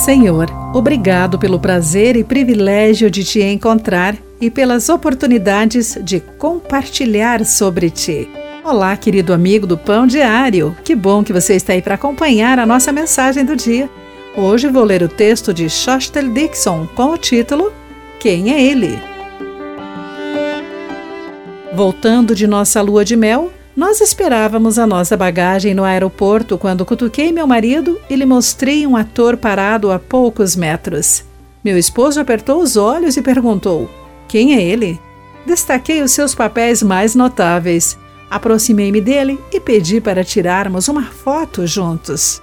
Senhor, obrigado pelo prazer e privilégio de te encontrar e pelas oportunidades de compartilhar sobre ti. Olá, querido amigo do Pão Diário. Que bom que você está aí para acompanhar a nossa mensagem do dia. Hoje vou ler o texto de Shostel Dixon com o título Quem é Ele? Voltando de nossa lua de mel, nós esperávamos a nossa bagagem no aeroporto quando cutuquei meu marido e lhe mostrei um ator parado a poucos metros. Meu esposo apertou os olhos e perguntou: Quem é ele? Destaquei os seus papéis mais notáveis. Aproximei-me dele e pedi para tirarmos uma foto juntos.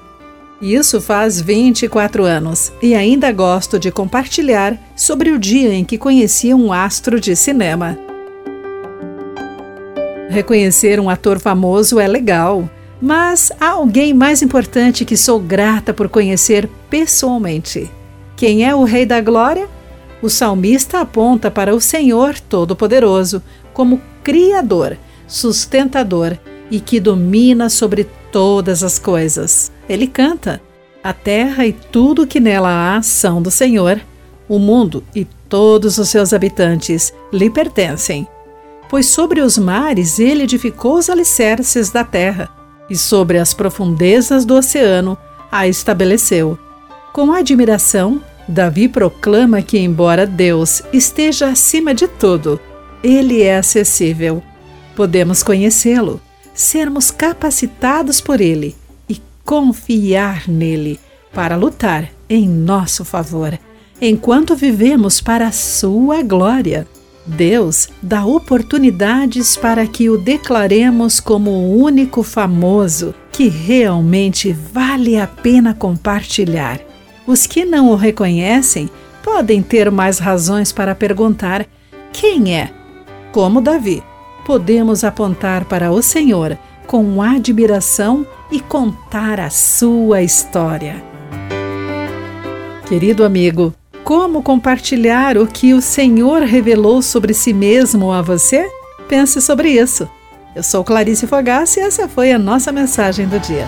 Isso faz 24 anos e ainda gosto de compartilhar sobre o dia em que conheci um astro de cinema. Reconhecer um ator famoso é legal, mas há alguém mais importante que sou grata por conhecer pessoalmente. Quem é o Rei da Glória? O salmista aponta para o Senhor Todo-Poderoso como Criador, sustentador e que domina sobre todas as coisas. Ele canta: A terra e tudo que nela há são do Senhor. O mundo e todos os seus habitantes lhe pertencem pois sobre os mares ele edificou os alicerces da terra, e sobre as profundezas do oceano a estabeleceu. Com admiração, Davi proclama que, embora Deus esteja acima de tudo, ele é acessível. Podemos conhecê-lo, sermos capacitados por ele e confiar nele para lutar em nosso favor, enquanto vivemos para a sua glória. Deus dá oportunidades para que o declaremos como o único famoso que realmente vale a pena compartilhar. Os que não o reconhecem podem ter mais razões para perguntar: quem é? Como Davi, podemos apontar para o Senhor com admiração e contar a sua história. Querido amigo, como compartilhar o que o Senhor revelou sobre si mesmo a você? Pense sobre isso. Eu sou Clarice Fogaça e essa foi a nossa mensagem do dia.